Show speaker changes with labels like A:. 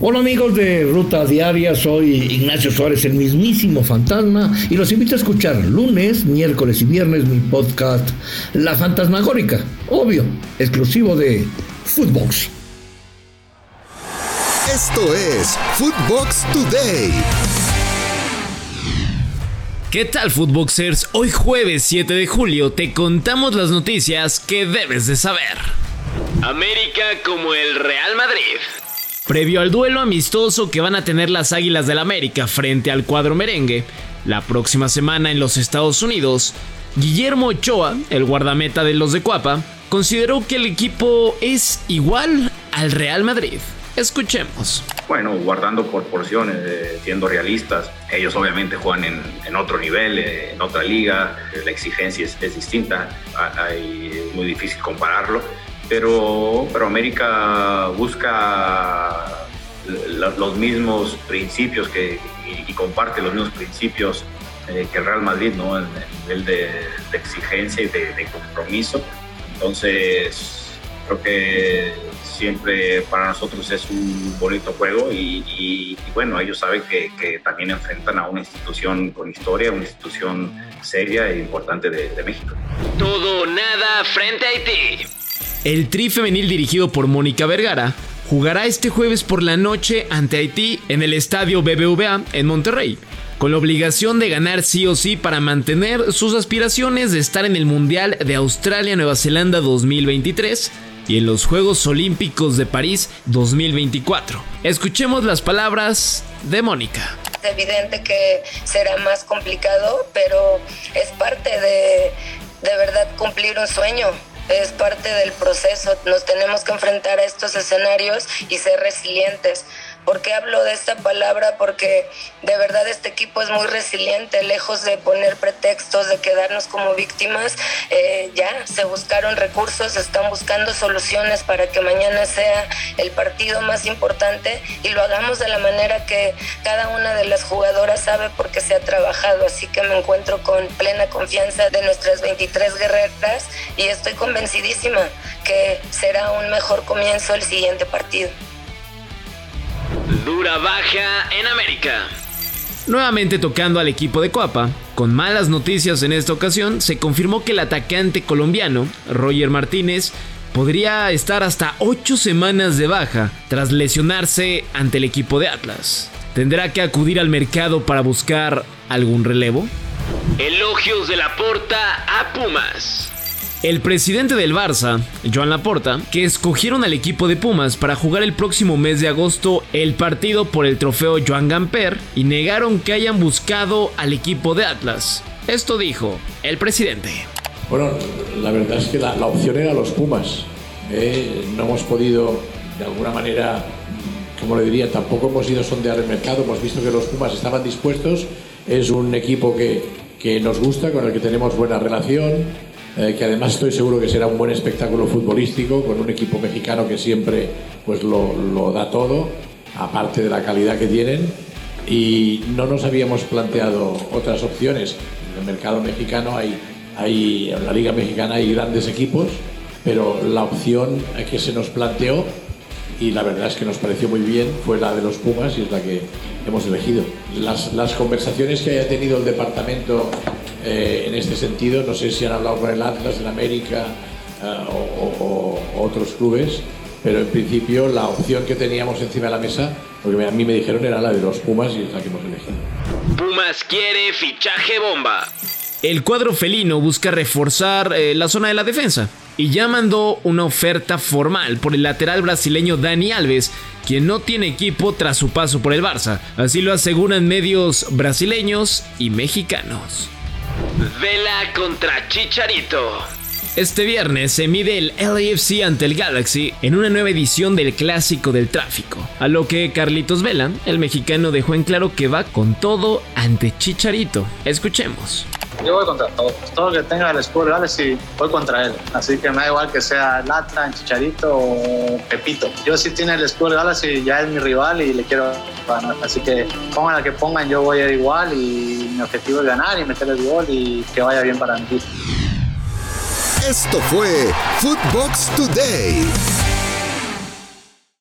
A: Hola amigos de Ruta Diaria, soy Ignacio Suárez, el mismísimo fantasma, y los invito a escuchar lunes, miércoles y viernes mi podcast La Fantasmagórica, obvio, exclusivo de Footbox.
B: Esto es Footbox Today.
C: ¿Qué tal Footboxers? Hoy jueves 7 de julio te contamos las noticias que debes de saber. América como el Real Madrid. Previo al duelo amistoso que van a tener las Águilas del América frente al cuadro merengue, la próxima semana en los Estados Unidos, Guillermo Ochoa, el guardameta de los de Cuapa, consideró que el equipo es igual al Real Madrid. Escuchemos.
D: Bueno, guardando proporciones, eh, siendo realistas, ellos obviamente juegan en, otro nivel, eh, en otra liga, la exigencia es, distinta, es muy difícil compararlo pero, pero América busca los mismos principios que, y, comparte los mismos principios eh, que el Real Madrid, ¿no? En el nivel de, exigencia y de, compromiso. Entonces, creo que siempre para nosotros es un bonito juego y, bueno, ellos saben que, también enfrentan a una institución con historia, una institución seria e importante de, de México.
C: Todo nada frente a Haití. El Tri femenil dirigido por Mónica Vergara jugará este jueves por la noche ante Haití en el estadio BBVA en Monterrey, con la obligación de ganar sí o sí para mantener sus aspiraciones de estar en el Mundial de Australia-Nueva Zelanda 2023 y en los Juegos Olímpicos de París 2024. Escuchemos las palabras de Mónica.
E: Es evidente que será más complicado, pero es parte de de verdad cumplir un sueño es parte del proceso. Nos tenemos que enfrentar a estos escenarios y ser resilientes. ¿Por qué hablo de esta palabra? Porque de verdad este equipo es muy resiliente, lejos de poner pretextos, de quedarnos como víctimas, eh, ya se buscaron recursos, están buscando soluciones para que mañana sea el partido más importante y lo hagamos de la manera que cada una de las jugadoras sabe porque se ha trabajado. Así que me encuentro con plena confianza de nuestras 23 guerreras y estoy convencidísima que será un mejor comienzo el siguiente partido.
C: Dura baja en América. Nuevamente tocando al equipo de Coapa, con malas noticias en esta ocasión, se confirmó que el atacante colombiano, Roger Martínez, podría estar hasta 8 semanas de baja tras lesionarse ante el equipo de Atlas. ¿Tendrá que acudir al mercado para buscar algún relevo? Elogios de la porta a Pumas. El presidente del Barça, Joan Laporta, que escogieron al equipo de Pumas para jugar el próximo mes de agosto el partido por el trofeo Joan Gamper y negaron que hayan buscado al equipo de Atlas. Esto dijo el presidente.
F: Bueno, la verdad es que la, opción era los Pumas. ¿eh? no hemos podido, de alguna manera, como le diría, tampoco hemos ido a sondear el mercado, hemos visto que los Pumas estaban dispuestos, es un equipo que, que nos gusta, con el que tenemos buena relación, eh, que además estoy seguro que será un buen espectáculo futbolístico con un equipo mexicano que siempre pues lo, lo da todo, aparte de la calidad que tienen. Y no nos habíamos planteado otras opciones. En el mercado mexicano hay, hay, en la Liga Mexicana hay grandes equipos, pero la opción que se nos planteó y la verdad es que nos pareció muy bien fue la de los Pumas y es la que hemos elegido. Las, las conversaciones que haya tenido el departamento eh, en este sentido. No sé si han hablado con el Atlas, en América eh, o, otros clubes, pero en principio la opción que teníamos encima de la mesa, porque a mí me dijeron, era la de los Pumas y es la que hemos elegido.
C: Pumas quiere fichaje bomba. El cuadro felino busca reforzar eh, la zona de la defensa y ya mandó una oferta formal por el lateral brasileño Dani Alves, quien no tiene equipo tras su paso por el Barça. Así lo aseguran medios brasileños y mexicanos. Vela contra Chicharito. Este viernes se mide el LAFC ante el Galaxy en una nueva edición del Clásico del Tráfico, a lo que Carlitos Vela, el mexicano, dejó en claro que va con todo ante Chicharito. Escuchemos.
G: Yo voy contra todo. Todo lo que tenga el escudo Galaxy, voy contra él. Así que me da igual que sea Lata, Chicharito o Pepito. Yo si tiene el escudo Galaxy, ya es mi rival y le quiero ganar. Así que pongan la que pongan, yo voy a ir igual y mi objetivo es ganar y meter el gol y que vaya bien para mí.
B: Esto fue Footbox Today.